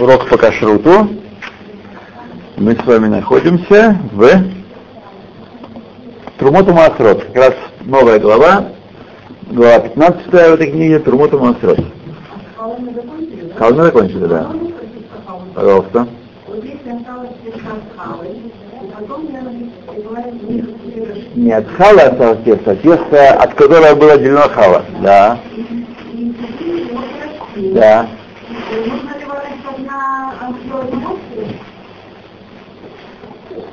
урок по кашруту. Мы с вами находимся в Трумоту Маасрот. Как раз новая глава, глава 15 в этой книге, Трумоту Маасрот. Халмы закончили, да. Пожалуйста. Не от хала осталось тесто, а тесто, от которого было отделено хала. Да. Да.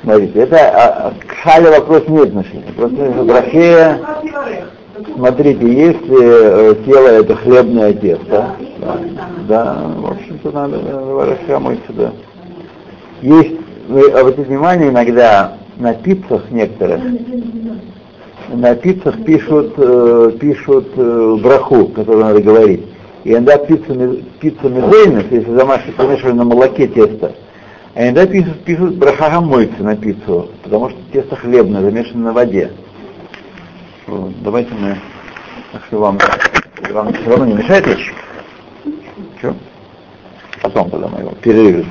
Смотрите, это а, к хале вопрос не отношения. Просто в брахе, смотрите, если э, тело это хлебное тесто, да, да в общем-то надо варашка мыть сюда. Есть, вы обратите внимание, иногда на пиццах некоторых, на пиццах пишут, э, пишут э, браху, которую надо говорить. И иногда пицца, пицца мезейнес, если замашивать, помешивали на молоке тесто, а иногда пишут, пишут браха мойцы на пиццу, потому что тесто хлебное, замешано на воде. Вот, давайте мы, что вам, вам все равно не мешает речь? Что? Потом, когда мы его перерыв.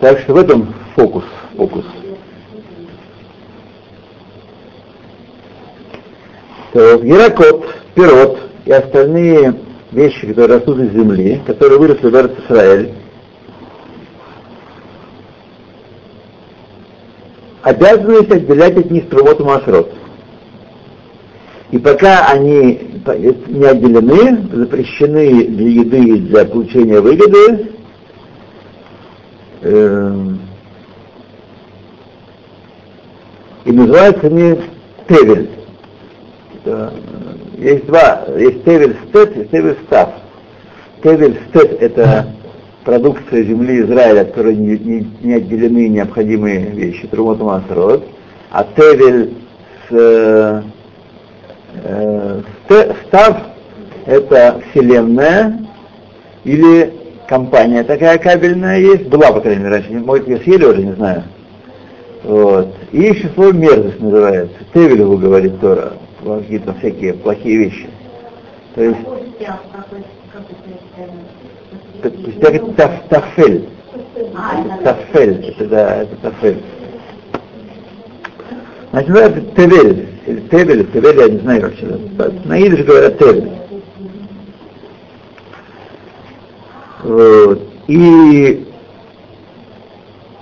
Так что в этом фокус, фокус. То, Геракот, пирот, и остальные вещи, которые растут из земли, которые выросли в Израиль, обязанность отделять от них трумот и масрот. И пока они не отделены, запрещены для еды и для получения выгоды, э, и называются они тевель. Есть два, есть тевель стет и тевель став. Тевель стет это продукция земли Израиля, от которой не, не, не отделены необходимые вещи, трумот а тевель с, э, э, став это вселенная или компания такая кабельная есть, была, по крайней мере, раньше, может, ее съели уже, не знаю. Вот. И еще слово мерзость называется. Тевелеву говорит Тора какие-то всякие плохие вещи. То есть, то есть таф, тафель. Тафель, это да, это тафель. Значит, ну, это тевель, или тевель, тевель, я не знаю, это. На идыше говорят тевель. Вот. И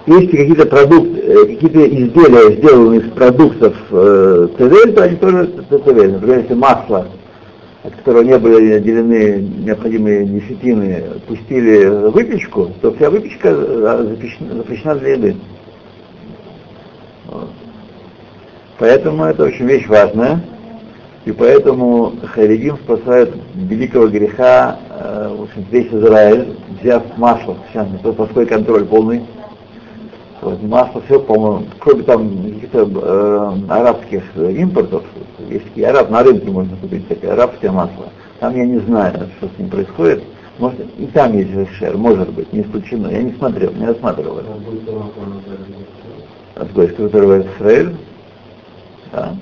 если какие-то продукты, э, какие-то изделия сделаны из продуктов э, ТВЛ, то они тоже ТВЛ. Например, если масло, от которого не были отделены необходимые десятины, пустили выпечку, то вся выпечка э, запрещена, запрещена для еды. Вот. Поэтому это очень вещь важная. И поэтому Харидим спасает великого греха, э, в общем, весь Израиль, взяв масло, сейчас плохой контроль полный, вот, масло, все, по-моему, кроме там каких-то э, арабских импортов, есть и араб, на рынке можно купить такое арабское масло. Там я не знаю, что с ним происходит. Может, и там есть шер, может быть, не исключено. Я не смотрел, не рассматривал это. От Гойска, которого в Израиль. Да.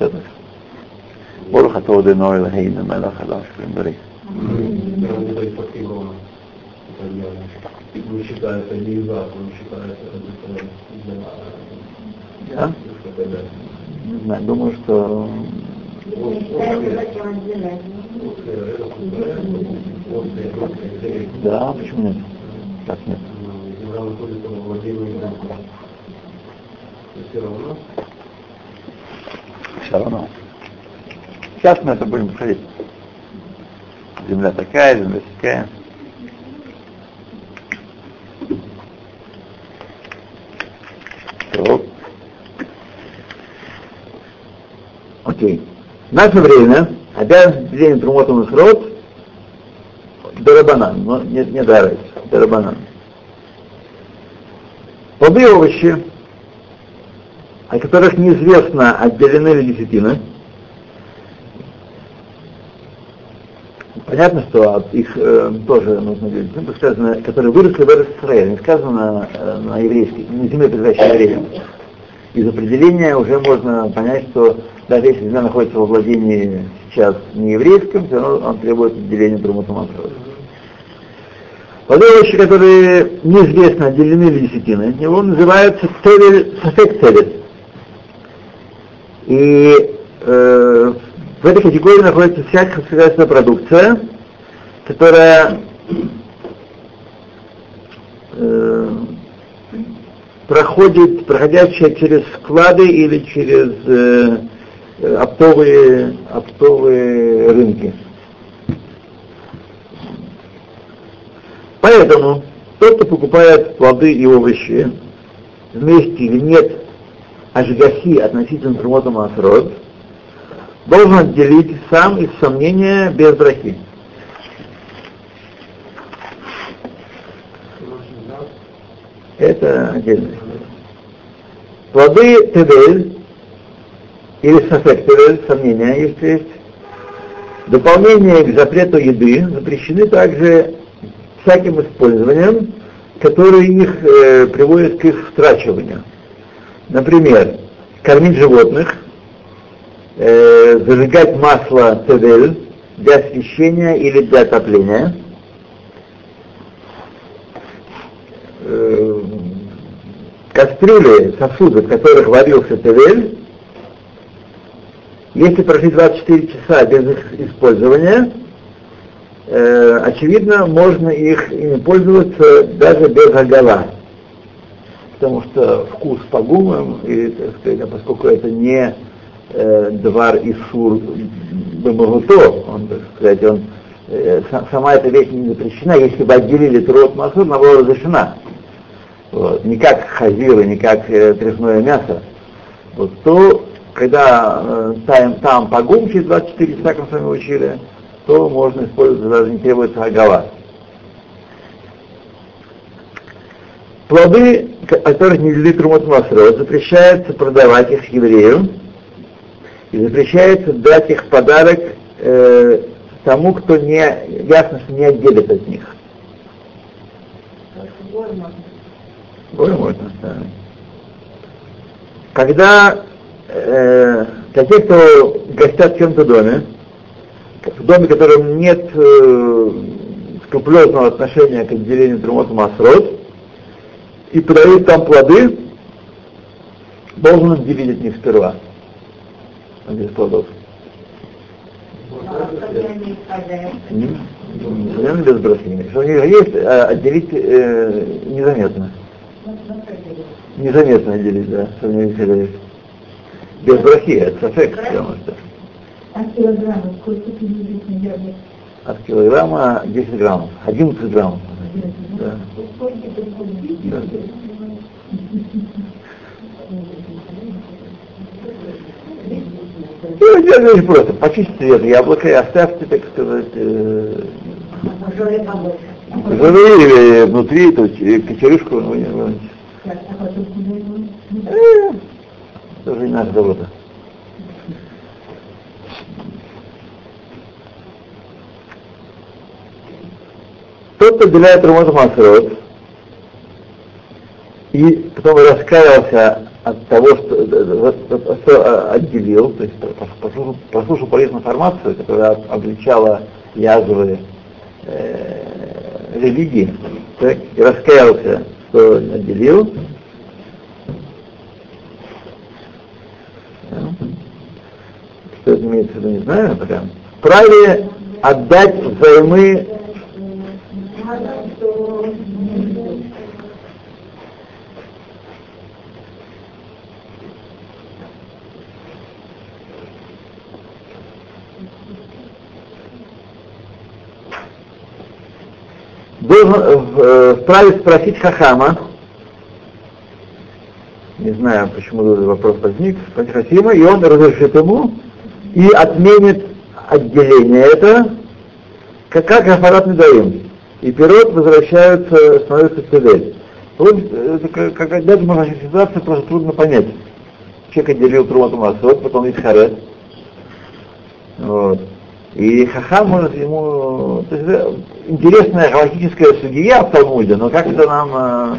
בסדר. ברוך אתה עודנו אלוהינו מלך חדש ובריא. Не считается не за, он считается Да? Не знаю, думаю, что да, почему нет? Как нет? Все равно. Сейчас мы это будем проходить. Земля такая, земля такая. Окей. В наше время обязанность деления Трумот Масрот Дарабанан, но не, не Дарайс, Дарабанан. Плоды и овощи, о которых неизвестно, отделены ли десятины, Понятно, что от их э, тоже нужно ну, сказано, которые выросли в Израиле, не сказано э, на еврейский, на земле, принадлежащей евреям. Из определения уже можно понять, что даже если земля находится во владении сейчас не еврейском, все равно он требует отделения Трумата Масрода. Владельцы, которые неизвестно отделены или десятины от него, называются сафек цевель. И э, в этой категории находится вся государственная продукция, которая э, проходит, проходящая через склады или через э, оптовые, оптовые рынки. Поэтому тот, кто покупает плоды и овощи вместе или нет ажгахи относительно Трумота Масрод, должен отделить сам из сомнения без брахи. Это отдельно. Плоды тевель или тевель, сомнения, если есть, дополнение к запрету еды запрещены также всяким использованием, которые их э, приводят к их страчиванию. Например, кормить животных, э, зажигать масло тевель для освещения или для отопления, э, кастрюли, сосуды, в которых варился тевель, если прошли 24 часа без их использования, э, очевидно, можно их ими пользоваться даже без агала. Потому что вкус погумым, и, так сказать, а поскольку это не э, двар и сур бемагуто, он, так сказать, он, э, сама эта вещь не запрещена, если бы отделили трот масур, она была разрешена. Вот, не как хазир, не как э, мясо. Вот, то, когда э, там, там погум через 24 часа, как мы с вами учили, то можно использовать, даже не требуется агава. Плоды, которых не ввели Трумот Масрот, запрещается продавать их еврею, и запрещается дать их подарок э, тому, кто не, ясно, что не отделит от них. Горе можно, да. Когда э, для тех, кто гостят в чем-то доме, в доме, в котором нет э, скрупулезного отношения к отделению Трумот Масрот, и подают там плоды, должен отделить от них сперва. Без плодов. Наверное, без брахи. Что у них есть, а отделить э, незаметно. Незаметно отделить, да, что у них есть. Без брахи, это сафек, потому что. От килограмма сколько килограммов? От килограмма 10 граммов, 11 граммов. Да. Да. И делали очень просто. Почистите это яблоко и оставьте, так сказать, э, или внутри эту кочерышку вынуть. Э, тоже не наша забота. Тот, кто отделяет Рамот Масрот, и потом раскаялся от того, что, что отделил, то есть послушал, послушал полезную информацию, которая обличала язвы э, религии, так, и раскаялся, что отделил, что это имеется в виду, не знаю, прям, вправе отдать взаймы. Должен э, вправе спросить Хахама, не знаю, почему этот вопрос возник, Хасима, и он разрешит ему и отменит отделение это, как, как Афарат даем. И пирот возвращаются, становится цивиль. Вот, как, даже можно ситуация просто трудно понять. Человек отделил Трумату Масот, потом есть Харет. Вот. И Хахам может ему... То есть, э, интересная галактическая судья в Талмуде, но как это нам э,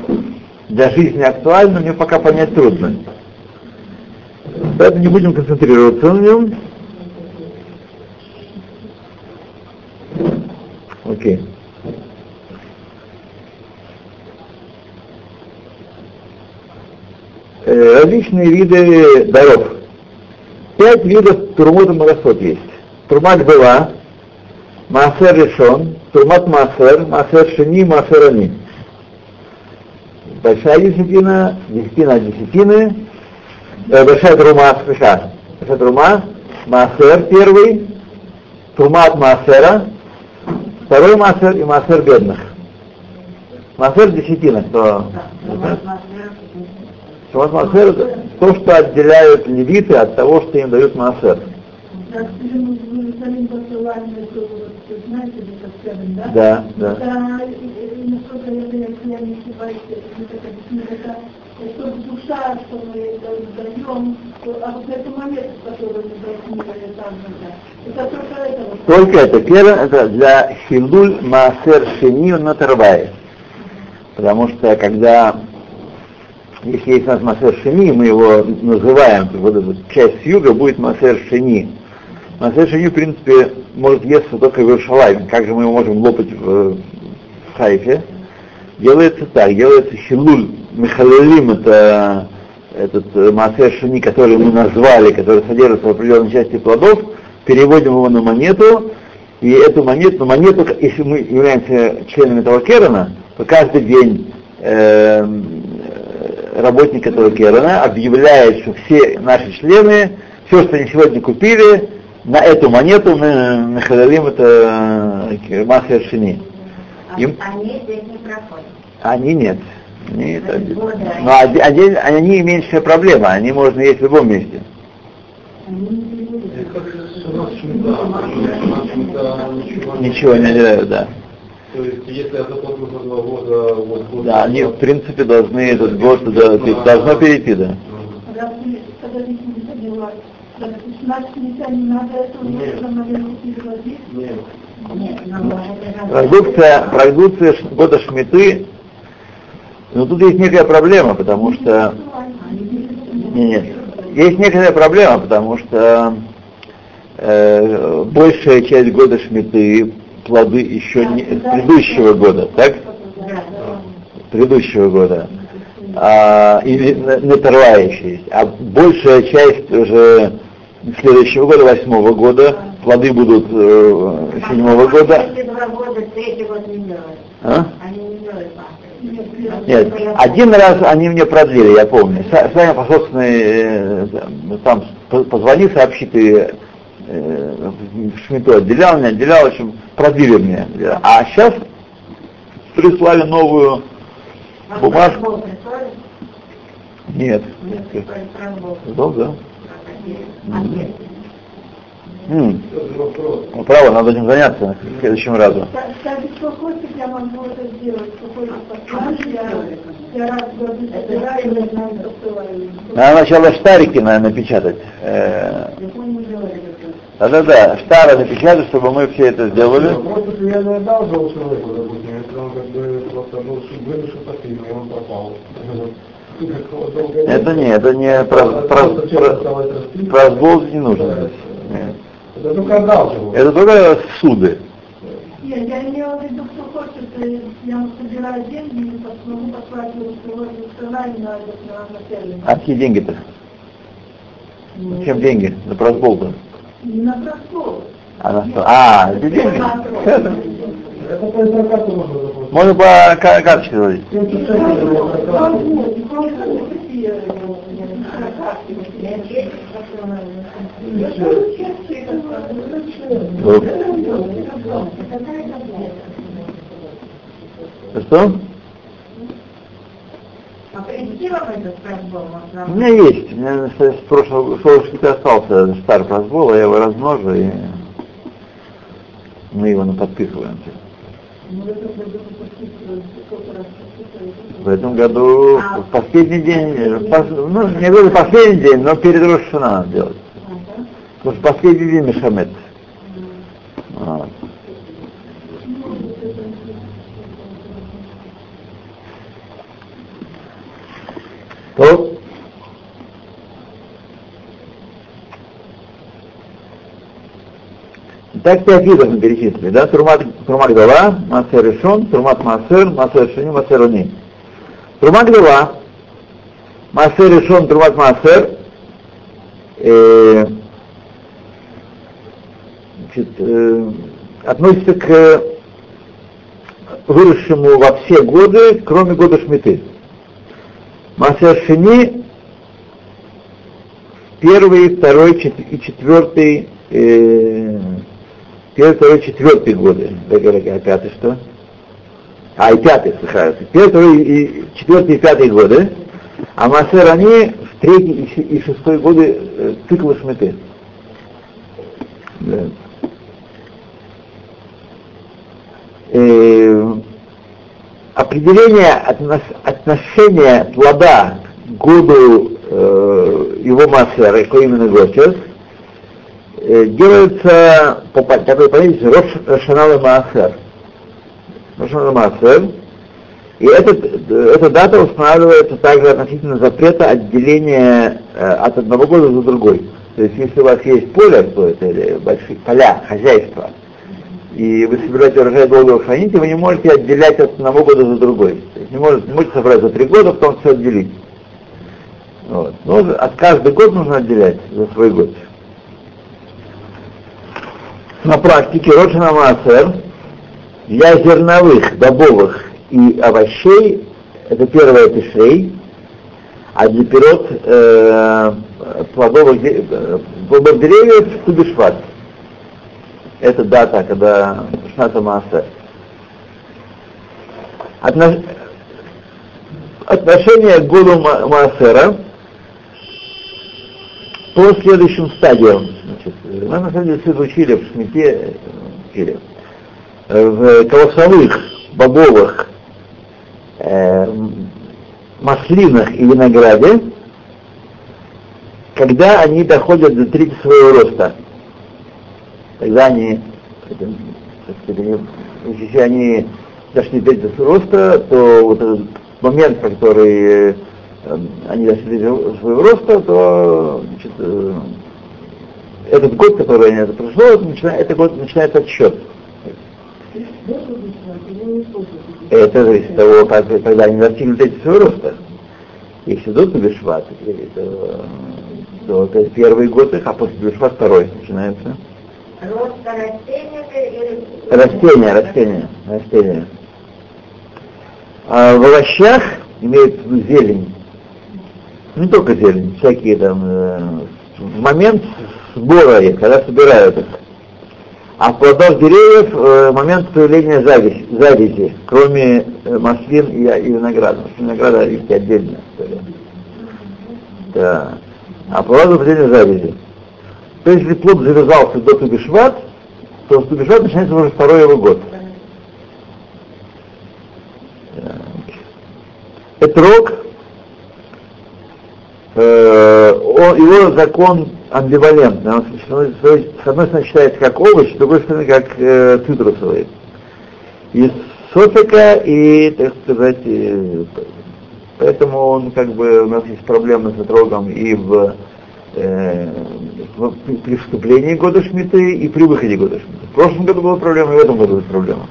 для жизни актуально, мне пока понять трудно. Поэтому не будем концентрироваться на нем. Окей. Э, различные виды даров. Пять видов турмута Марасот есть. Турмат была, Маасер решен, Турмат Маасер, Маасер Шини, Маасер Ани. Большая десятина, десятина десятины, э, большая трума, слыша, большая трума, Маасер первый, Турмат Маасера, второй Маасер и Маасер бедных. Маасер десятина, Шамат Маасер это то, что отделяют левиты от того, что им дают Маасер. Так, что знаете, это скажем, да? Да, да. Это, э, насколько я если я не ошибаюсь, это э, чтобы душа, что мы да- даем, а вот эту монету, которую мы даем, это только это. Только это. Первое, это для Хилуль Маасер Шини Натарвай. Потому что когда, если есть у нас Маасер Шини, мы его называем, вот эта часть юга будет Маасер Шини. Маасер Шини, в принципе, может есться только в Иерушалайме. Как же мы его можем лопать в, в Хайфе? Делается так, делается Хилуль Михалилим, это этот э, Маасер Шини, который мы назвали, который содержится в определенной части плодов, переводим его на монету, и эту монету, на монету, если мы являемся членами этого керана, то каждый день э, э, работник этого керана объявляет, что все наши члены, все, что они сегодня купили, на эту монету мы нахалим это э, Маасер Шини. Им- Они здесь не проходят. Они нет. Они, это- Вот, но они, они, они меньшая проблема, они можно есть в любом месте. Ничего не делают, да. То есть, если я заплатил за два года, вот год Да, они в принципе должны этот год да, должно перейти, да. Раз вы Продукция, продукция года шмиты, но тут есть некая проблема, потому что нет, нет, есть некоторая проблема, потому что э, большая часть года шмиты плоды еще не предыдущего года, так? Предыдущего года, а, или Нетерва еще есть, а большая часть уже следующего года, восьмого года, плоды будут э, седьмого года. А? Пасты. Нет, один раз они мне продлили, я помню. С, с вами по собственной, э, там по- позвони, сообщи ты э, Шмиту отделял, не отделял, в общем, продлили мне. А сейчас прислали новую бумажку. Нет. Нет. Да, да. Нет. М, ну, право, надо этим заняться в следующем разу. Надо сначала штарики, наверное, напечатать. Э. Да-да-да, штары напечатать, чтобы мы все это сделали. Просто я человеку, допустим, если он как бы просто ну, вынужден и он пропал. Это не, это не про, про, про, про сбол не нужно. здесь. Нет. Это только его. Это только суды. Нет, я имела в виду, кто хочет, э, я собираю деньги и пос- могу послать его сегодня в Сарай на, на, на. А какие деньги-то? Чем деньги? За просбол-то? Не на простор. А, на что? а, эти деньги? Это по интеркату можно заплатить. Можно по ка- карточке заводить. 76 его Он интеркату. будет, он будет, какие, Нет, есть, Вот. Что? А? У меня есть. У меня с прошлого школы остался старый просбол, я его размножу и мы его наподписываем. В этом году, а, в последний день, э, пос, ну, не говорю последний день, но перед Рошана надо делать. Ага. Потому что последний день Мешамет. Ага. То так пять видов мы перечислили, да? Турмат турмат гдала, массер решон, турмат массер, массер шини, массер уни. Турмат гдала, массер решон, турмат массер, э, значит, э, относится к выросшему во все годы, кроме года Шмиты. Массер шини первый, второй и четвертый, э, первый, второй, четвертый годы. А пятый что? А, и пятый, слыхаются. Первый, второй, и четвертый и пятый годы. А Масер они в третий и шестой годы э, цикла Шмиты. Да. Э, определение относ, отношения плода к году э, его массера, какой именно год сейчас, делается по такой понятию Рош Рошанал Маасер. Рошанал Маасер. И этот, эта дата устанавливается также относительно запрета отделения э, от одного года до другой. То есть если у вас есть поле, то это или большие поля, хозяйство, и вы собираете урожай долго храните, вы не можете отделять от одного года за другой. То есть не можете, не можете собрать за три года, потом все отделить. Вот. Но от каждый год нужно отделять за свой год. На практике Рошана Маасер для зерновых, бобовых и овощей это первое тишей, а для пирот э, плодовых, э, плодовых деревьев Тубишват. Это дата, когда Шната Маасер. Отнош... Отношение к году Маасера по следующим стадиям. Значит, мы на самом деле все учили в Шмите, учили, в колосовых, бобовых, э, маслинах и винограде, когда они доходят до трети своего роста. Тогда они, если они дошли до трети своего роста, то вот этот момент, который они дошли до своего роста, то значит, э, этот год, который это прошло, это, начинает, это год начинает отсчет. Это зависит от того, как, когда они достигли эти своего роста. Если до Тубишват, то, то это первый год их, а после Тубишват второй начинается. Рост растения или... Растения, растения, растения. А в овощах имеется зелень, не только зелень, всякие там, э, в момент сбора их, когда собирают их. А в плодах деревьев э, момент появления завязи, завязи кроме э, маслин и, и винограда. Винограда есть отдельно. Да. А плоды появления завязи. То есть, если плод завязался до Тубишват, то Тубишват начинается уже второй его год. Этрог э, его закон амбивалентный. Он, с одной стороны считается как овощ, с другой стороны как э, цитрусовый. Из софика и, так сказать, э, поэтому он как бы у нас есть проблемы с отрогом и в, э, в, при вступлении года Шмиты и при выходе года Шмиты. В прошлом году была проблема, и в этом году будет проблема.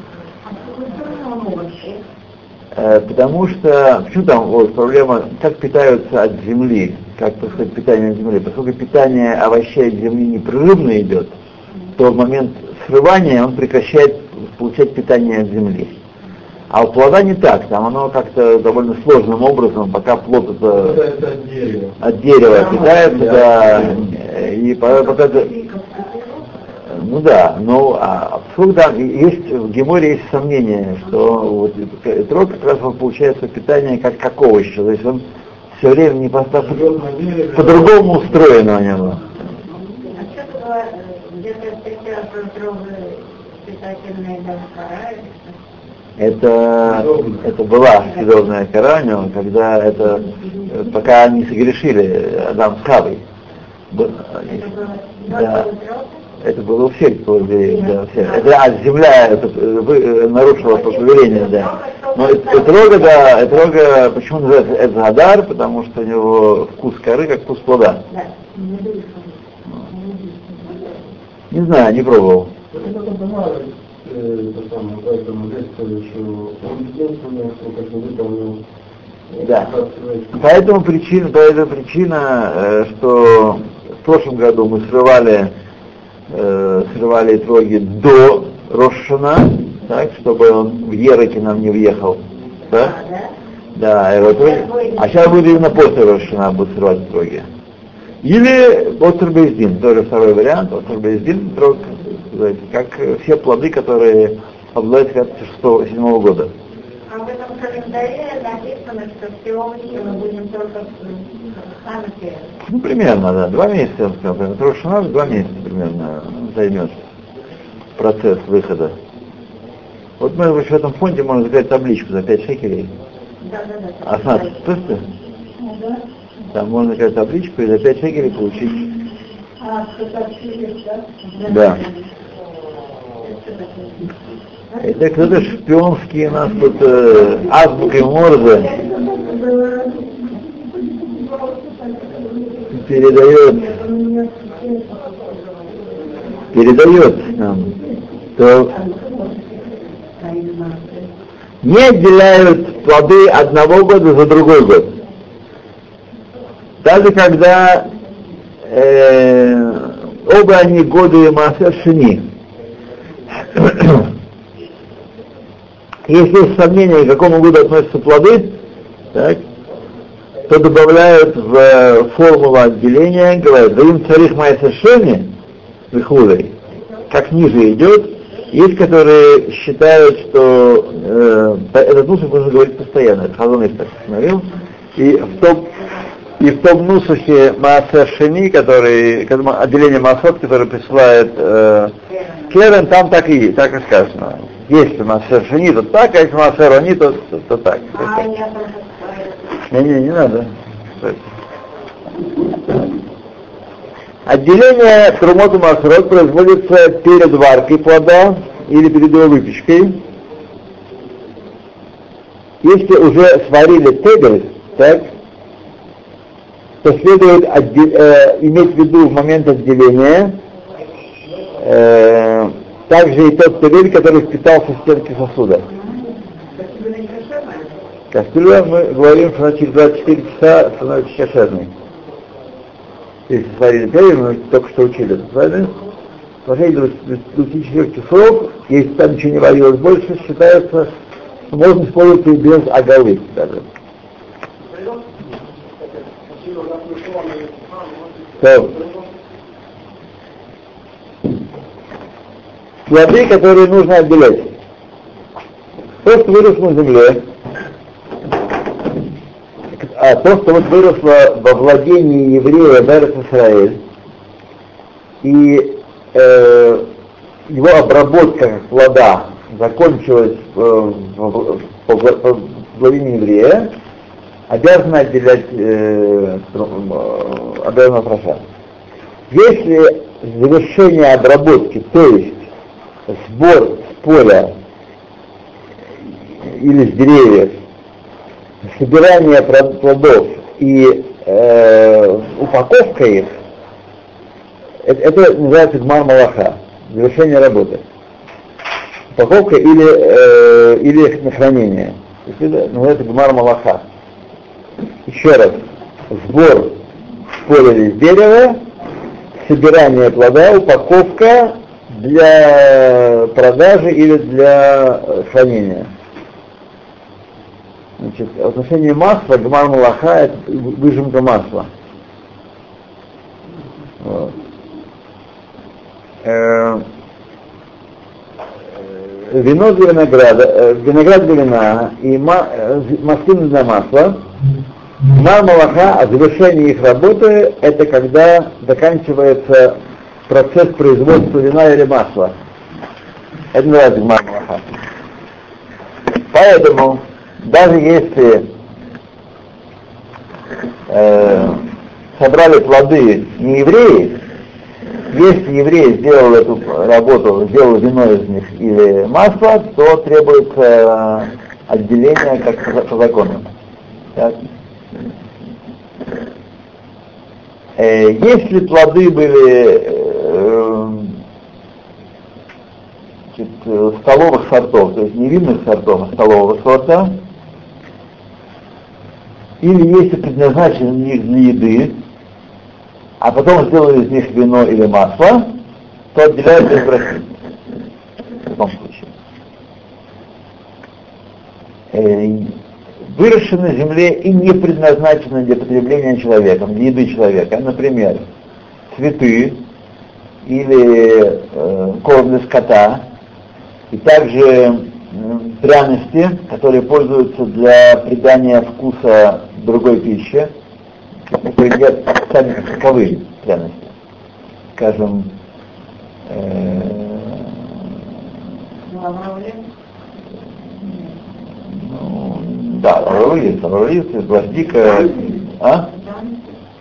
Э, потому что, почему там вот, проблема, как питаются от земли, как происходит питание от земли, поскольку питание овощей от земли непрерывно идет, то в момент срывания он прекращает получать питание от земли. А у плода не так, там оно как-то довольно сложным образом, пока плод это, это от дерева, от дерева питается, да, и пока, ну да, но а, да, есть, в Геморе есть сомнение, что вот трог как раз он получается питание как, как овощ, то есть он все время не поставь, по-другому устроено у него. Было, это, это была съедобная кора у него, когда это, пока они согрешили Адам с Хавой. было, Да. Это было у всех повеление, да, у всех. Это, а земля это, вы, э, нарушила повеление, да. Но этрога, да, этрога, почему называется Эдгадар? Потому что у него вкус коры, как вкус плода. Да. Не знаю, не пробовал. Э, Да. Поэтому причина, поэтому причина, э, что в прошлом году мы срывали, э, срывали троги до Рошана, так, чтобы он в Ероке нам не въехал. Да? А, да? Да, и вот, а сейчас будет именно после Рошана будут срывать троги. Или Остер Бездин, тоже второй вариант, Остер Бездин, трог, сказать, как все плоды, которые обладают 6-7 года. А в этом календаре написано, что всеобщее мы будем только в. Ну, примерно, да, два месяца, примерно. Рошана два месяца примерно займет процесс выхода. Вот мы в этом фонде можем заказать табличку за 5 шекелей. Да, да, да. А смотри, слышите? Да? Там можно заказать табличку и за 5 шекелей получить. А, да? Да. Это кто-то шпионские нас тут э, азбукой Морзе передает, передает нам, что не отделяют плоды одного года за другой год. Даже когда э, оба они годы Маасер Шини. Если есть сомнения, к какому году относятся плоды, так, то добавляют в э, формулу отделения, говорят, им царих совершение, выхудой, как ниже идет, есть, которые считают, что э, этот нусах нужно говорить постоянно, это Хазон так установил, и в том, и в том нусахе Маасер Шени, который, отделение Маасот, которое присылает э, Керен, там так и, так и сказано. Если Маасер Шени, то так, а если Маасер Они, то, то, то так. А Не, не, не надо. Отделение Трумот и Масрот производится перед варкой плода или перед его выпечкой. Если уже сварили тегель, так, то следует отде- э, иметь в виду в момент отделения э, также и тот тегель, который впитался в стенки сосуда. Кастрюля, мы говорим, что через 24 часа становится кошерной. Если сварили перья, мы только что учили это, правильно? В течение 24 часов, если там ничего не варилось больше, считается, что можно использовать и без оголы даже. То. Плоды, которые нужно отделять. То, что выросло на земле, а то, что вот выросло во владении еврея Берес Израиль, и э, его обработка как плода закончилась э, в, в, по владению еврея, обязаны отделять, э, э, обязаны отражать. Если завершение обработки, то есть сбор с поля или с деревьев, собирание плодов и э, упаковка их, это, это называется гмар малаха, завершение работы. Упаковка или, э, или на хранение. Это называется гмар малаха. Еще раз, сбор с поля или с дерева, собирание плода, упаковка для продажи или для хранения. Значит, в отношении масла, гмар малаха это выжимка масла. Вот. Э, вино для винограда, э, виноград для вина и ма, э, маслины для масла. Гмар малаха, а завершение их работы, это когда заканчивается процесс производства вина или масла. Это называется гмар малаха. Поэтому даже если э, собрали плоды не евреи, если еврей сделал эту работу, сделал вино из них или масло, то требуется э, отделение как по, закону. Так. Э, если плоды были э, значит, э, столовых сортов, то есть не винных сортов, а столового сорта, или если предназначены для еды, а потом сделали из них вино или масло, то отделяют без брахи. В любом случае. Э, выросшие на земле и не предназначены для потребления человеком, для еды человека. Например, цветы или э, корм для скота, и также пряности, которые пользуются для придания вкуса другой пищи, например, сами соковые пряности. Скажем, э, ну, да, лавровый лавровый гвоздика, а?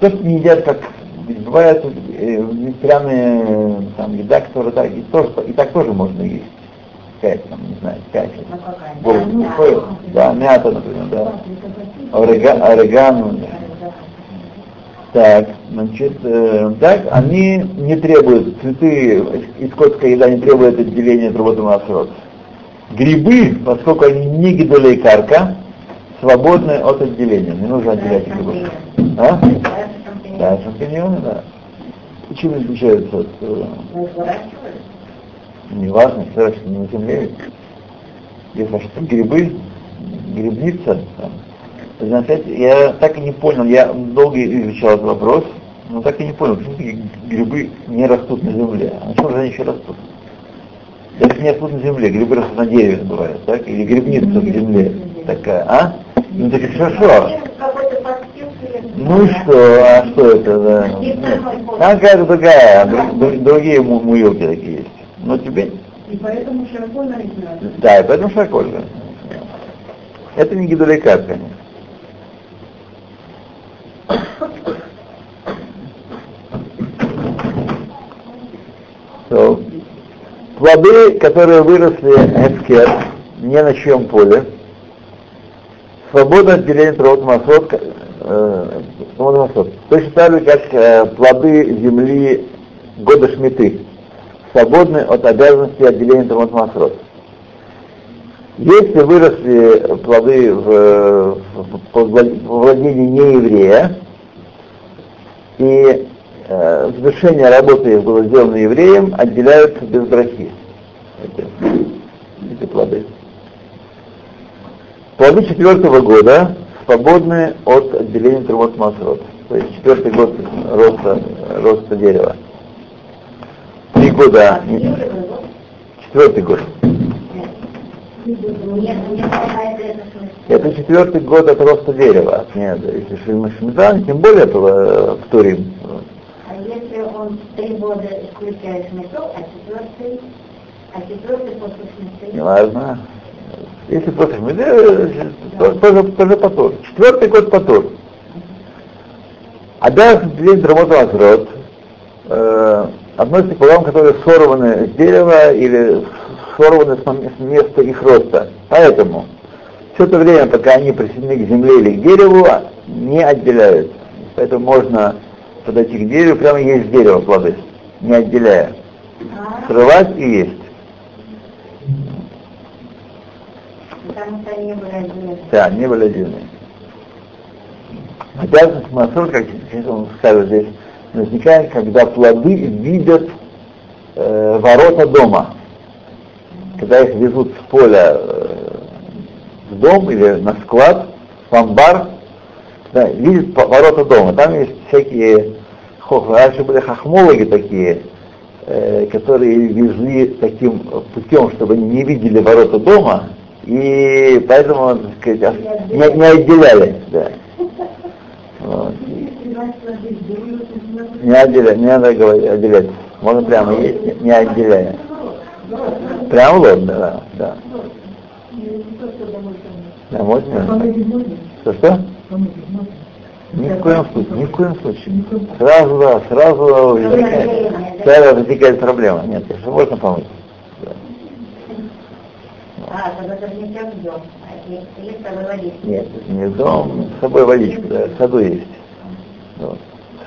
То, что не едят, как бывает э, пряные там еда, которая так, и, тоже, и так тоже можно есть. Пять, там, не знаю, пять. Ну, да, мята, например, да. Орега, орегано, да. Так, значит, э, так, они не требуют, цветы и скотская еда не требуют отделения от работы масрот. Грибы, поскольку они не гидолей карка, свободны от отделения, не нужно отделять грибы. А? Да, шампиньоны, да. И чем отличаются от... Неважно, выращены на земле. Если что грибы, грибница, там, знаете, я так и не понял, я долго изучал этот вопрос, но так и не понял, почему грибы не растут на земле. А на чем же они еще растут? Если не растут на земле, грибы растут на дереве, бывает, так? Или грибница в земле такая, а? Ну так это хорошо. Ну и что, а что это, да? Там какая-то другая, другие муилки такие есть. Но тебе... И поэтому широко на Да, и поэтому широко Это не конечно. So, плоды, которые выросли эскер, не на чьем поле, свободно от деления травот масот, э, точно так же, как э, плоды земли года шмиты, свободны от обязанности отделения травот масот. Если выросли плоды в, в, в владении нееврея, и э, завершение работы их было сделано евреем, отделяются без брахи. Эти, эти плоды. Плоды четвертого года свободны от отделения травот масрот. То есть четвертый год роста, роста дерева. Три года. Четвертый год. Это четвертый год от роста дерева. Нет, если шмидан, тем более это в Турим. А если он три года исключает шмиту, а четвертый, а четвертый после шмиты? Не важно. Если после шмиты, то, тоже, тоже потор. Четвертый год потор. Обязанность делить работу Азрот э, относится к плодам, которые сорваны с дерева или сорваны с места их роста. Поэтому все это время, пока они присоединены к земле или к дереву, не отделяются. Поэтому можно подойти к дереву, прямо есть дерево плоды, не отделяя. Срывать и есть. Да, не были отдельны. Обязанность масур, как он скажет здесь, возникает, когда плоды видят э, ворота дома когда их везут с поля э, в дом или на склад, в амбар, да, видят ворота дома. Там есть всякие, раньше были хохмологи такие, э, которые везли таким путем, чтобы они не видели ворота дома, и поэтому, так сказать, не, не отделяли. Да. Вот. Не отделять, не надо говорить, отделять. Можно прямо есть, не отделяя. Прямо лоб, да, да. Да, можно? Что, что? Ни в коем случае, ни в коем случае. Сразу, да, сразу возникает, сразу возникает проблема. Нет, если можно помыть. Да. А, тогда это не в дом, а есть с собой. Нет, не в дом, с собой водичка, да, в саду есть. Вот.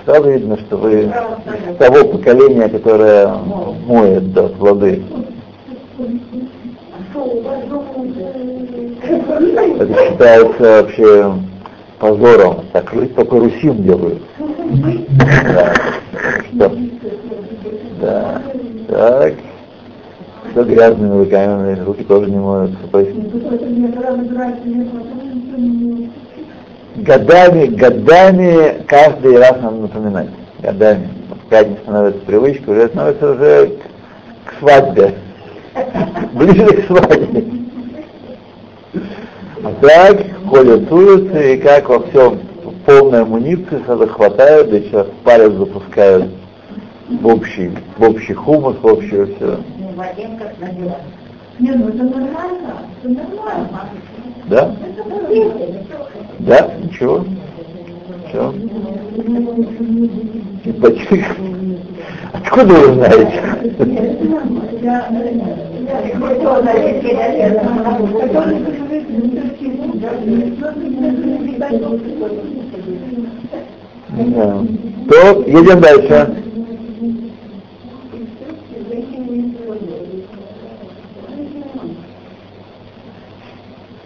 Сразу видно, что вы из того поколения, которое моет да, плоды. Это считается вообще позором. Так только русим делают. Да. Что? Да. Так. Все грязными руками, руки тоже не моются. Годами, годами каждый раз надо напоминать. Годами. Когда не становится привычкой, уже становится уже к, к свадьбе. Ближе к свадьбе. А так ходят улицы и как во всем полная амуниция, сразу хватают, да еще палец запускают в общий, в общий хумус, в общее все. Не, ну это нормально, это нормально. Да? Да, ничего. Все. Откуда вы знаете? Да. То едем дальше.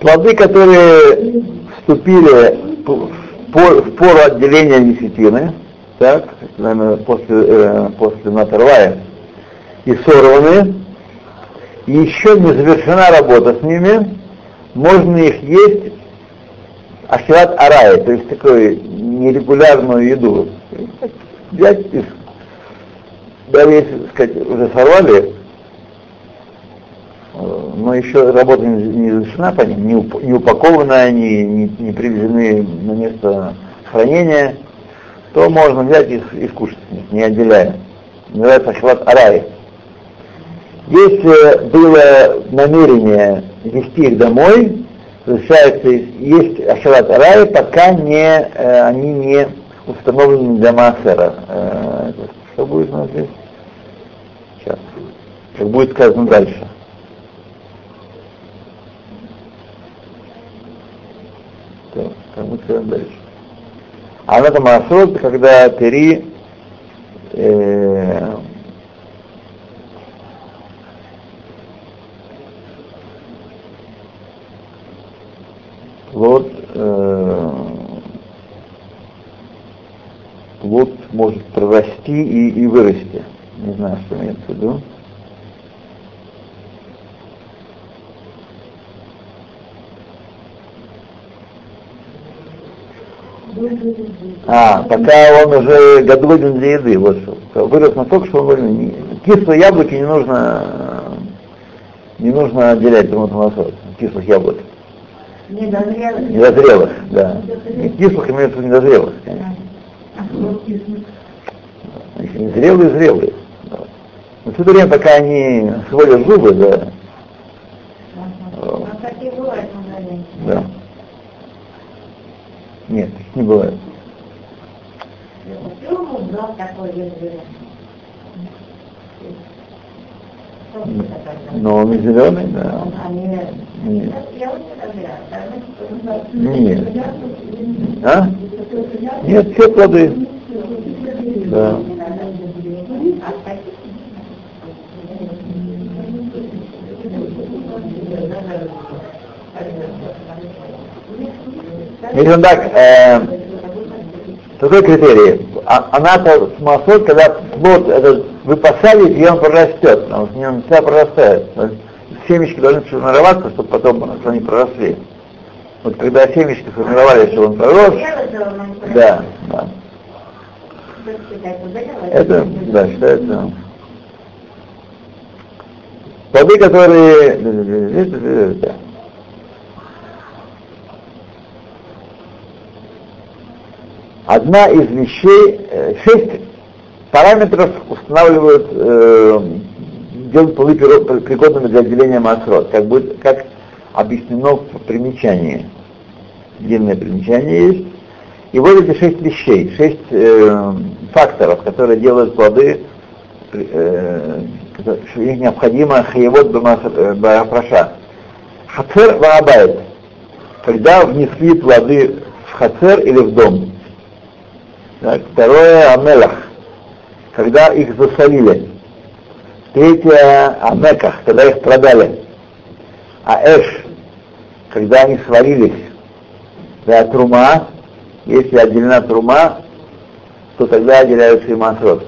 Плоды, которые вступили в пору отделения десятины, так, наверное, после, э, после Натарвая, и сорваны, и еще не завершена работа с ними, можно их есть ашират арай, то есть такую нерегулярную еду. Взять из, даже если сказать, уже сорвали, но еще работа не, завершена по ним, не, уп, не упакованы они, не, привезены на место хранения, то можно взять и, и скушать, не отделяя. Называется ахват арай. Если было намерение вести их домой, разрешается есть ашват арай, пока не, э, они не установлены для массера. Э, что будет у нас здесь? Сейчас. Как будет сказано дальше. Как будет сказано дальше. А это маршрут, когда Тери э, плод, э, плод может прорасти и, и вырасти. Не знаю, что имеется в виду. А, пока он уже годоводен для еды, вот что. Вырос настолько, что он годен. Кислые яблоки не нужно не нужно отделять друг от Кислых яблок. Недозрелых. Недозрелых, да. Не кислых имеется в недозрелых, конечно. Если не зрелые, зрелые. Да. Но все это время, пока они сводят зубы, да. Да. Нет, их не бывает. Но он зеленый, да. Нет. Нет. А? Нет, все плоды. Да. Он так, э, такой критерий. А, она-то смасот, когда плод этот вы посадите, и он прорастет, что в нем вся прорастает. Семечки должны сформироваться, чтобы потом они проросли. Вот когда семечки сформировались, чтобы он пророс, да, да. Это, да, считается. Плоды, которые... Одна из вещей, э, шесть параметров устанавливают, э, делают плоды пригодными для отделения масрот, как, будет, как объяснено в примечании. Длинное примечание есть. И вот эти шесть вещей, шесть э, факторов, которые делают плоды, э, что их необходимо хаевод бафраша. Хацер ваабайт, когда внесли плоды в хацер или в дом. Так, второе амелах, когда их засолили. Третье амеках, когда их продали. А эш, когда они сварились, да, трума, если отделена трума, то тогда отделяются и масрот.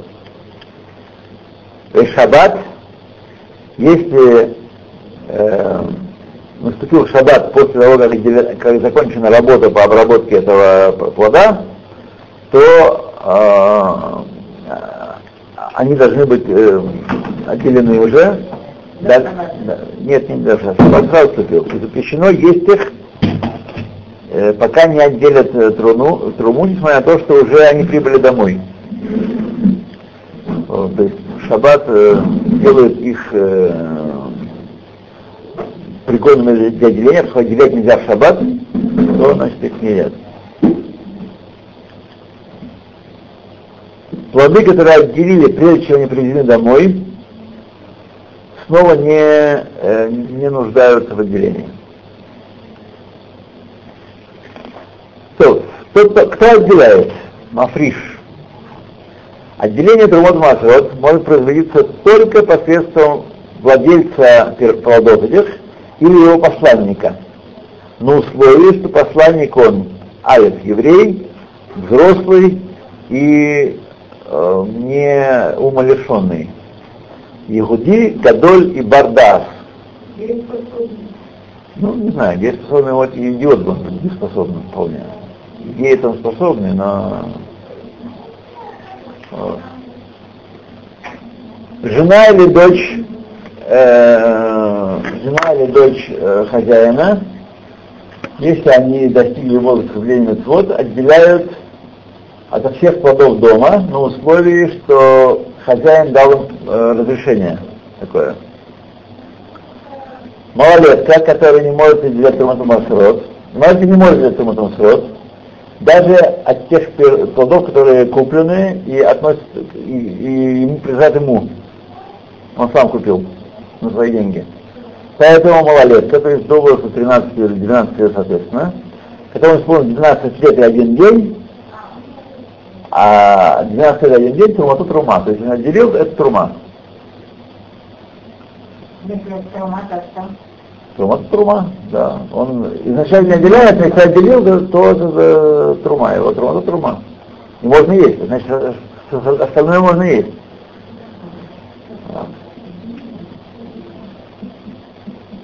И шаббат, если э, наступил шаббат после того, как, как закончена работа по обработке этого плода, то э, они должны быть э, отделены уже. Да, да, нет, не. Шаббат сразу вступил. И запрещено есть их Э, пока не отделят э, труну, труму, несмотря на то, что уже они прибыли домой. Вот, то есть шаббат э, делают их э, пригодными для отделения, поскольку отделять нельзя в шаббат, то значит их не едят. Плоды, которые отделили, прежде чем они привезены домой, снова не, э, не нуждаются в отделении. То, тот, кто отделяет? Мафриш. Отделение Трумот Масрот может производиться только посредством владельца плодов этих или его посланника. Но условие, что посланник он алец еврей, взрослый и не умалишенный. Егуди, Гадоль и Бардас. Ну, не знаю, дееспособный вот идиот был дееспособный вполне геи там способны, но вот. жена или дочь э, жена или дочь э, хозяина, если они достигли возраста влияния вот, отделяют от всех плодов дома на условии, что хозяин дал им э, разрешение такое. Малолетка, которая не может отделять томатомасрот, малолетка не может отделять томатомасрот, даже от тех плодов, которые куплены и относятся, и, и ему принадлежат ему. Он сам купил на свои деньги. Поэтому малолетка, то есть до возраста 13 или 12 лет, соответственно, которому исполнилось 12 лет и один день, а 12 лет и один день трума то трума. То есть он отделил, это трума. Трума, то? Трума это да. Он изначально отделяет, но если отделил, то, то это трума, его трума это трума. И можно есть, значит, остальное можно есть.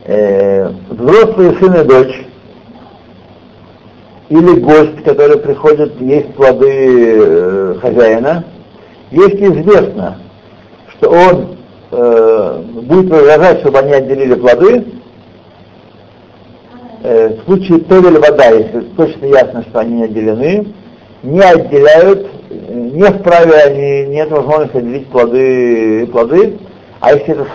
Э, взрослые сын и дочь или гость, который приходит есть плоды э, хозяина, если известно, что он э, будет возражать, чтобы они отделили плоды, э, в случае Товель вода, если точно ясно, что они не отделены, не отделяют, не вправе они, нет возможности отделить плоды, плоды, а если это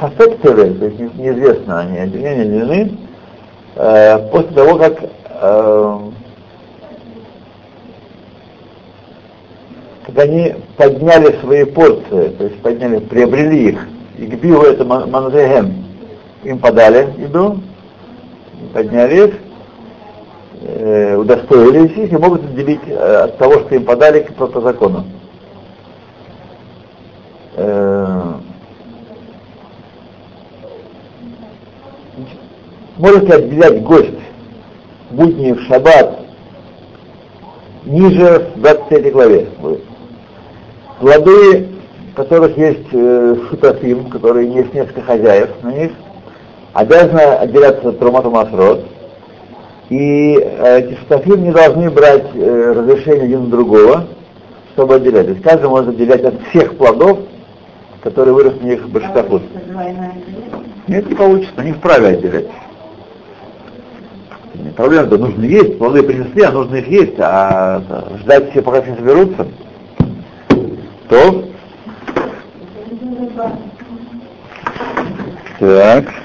Товель, то есть неизвестно, они отделены, отделены, э, после того, как э, они подняли свои порции, то есть подняли, приобрели их, и к биву это манзехем, им подали еду, подняли их, э, удостоились их и могут отделить э, от того, что им подали по, по закону. Э, можете отделять гость будни в шаббат ниже в 23 главе. Плоды, в которых есть э, шутафим, которые есть несколько хозяев на них, обязаны отделяться от Трумата и э, эти шутафим не должны брать э, разрешение один у другого, чтобы отделять. То есть каждый может отделять от всех плодов, которые выросли у них башкафут. Нет, не получится, они вправе отделять. Проблема, что нужно есть, плоды принесли, а нужно их есть, а ждать все, пока все соберутся. То. Так.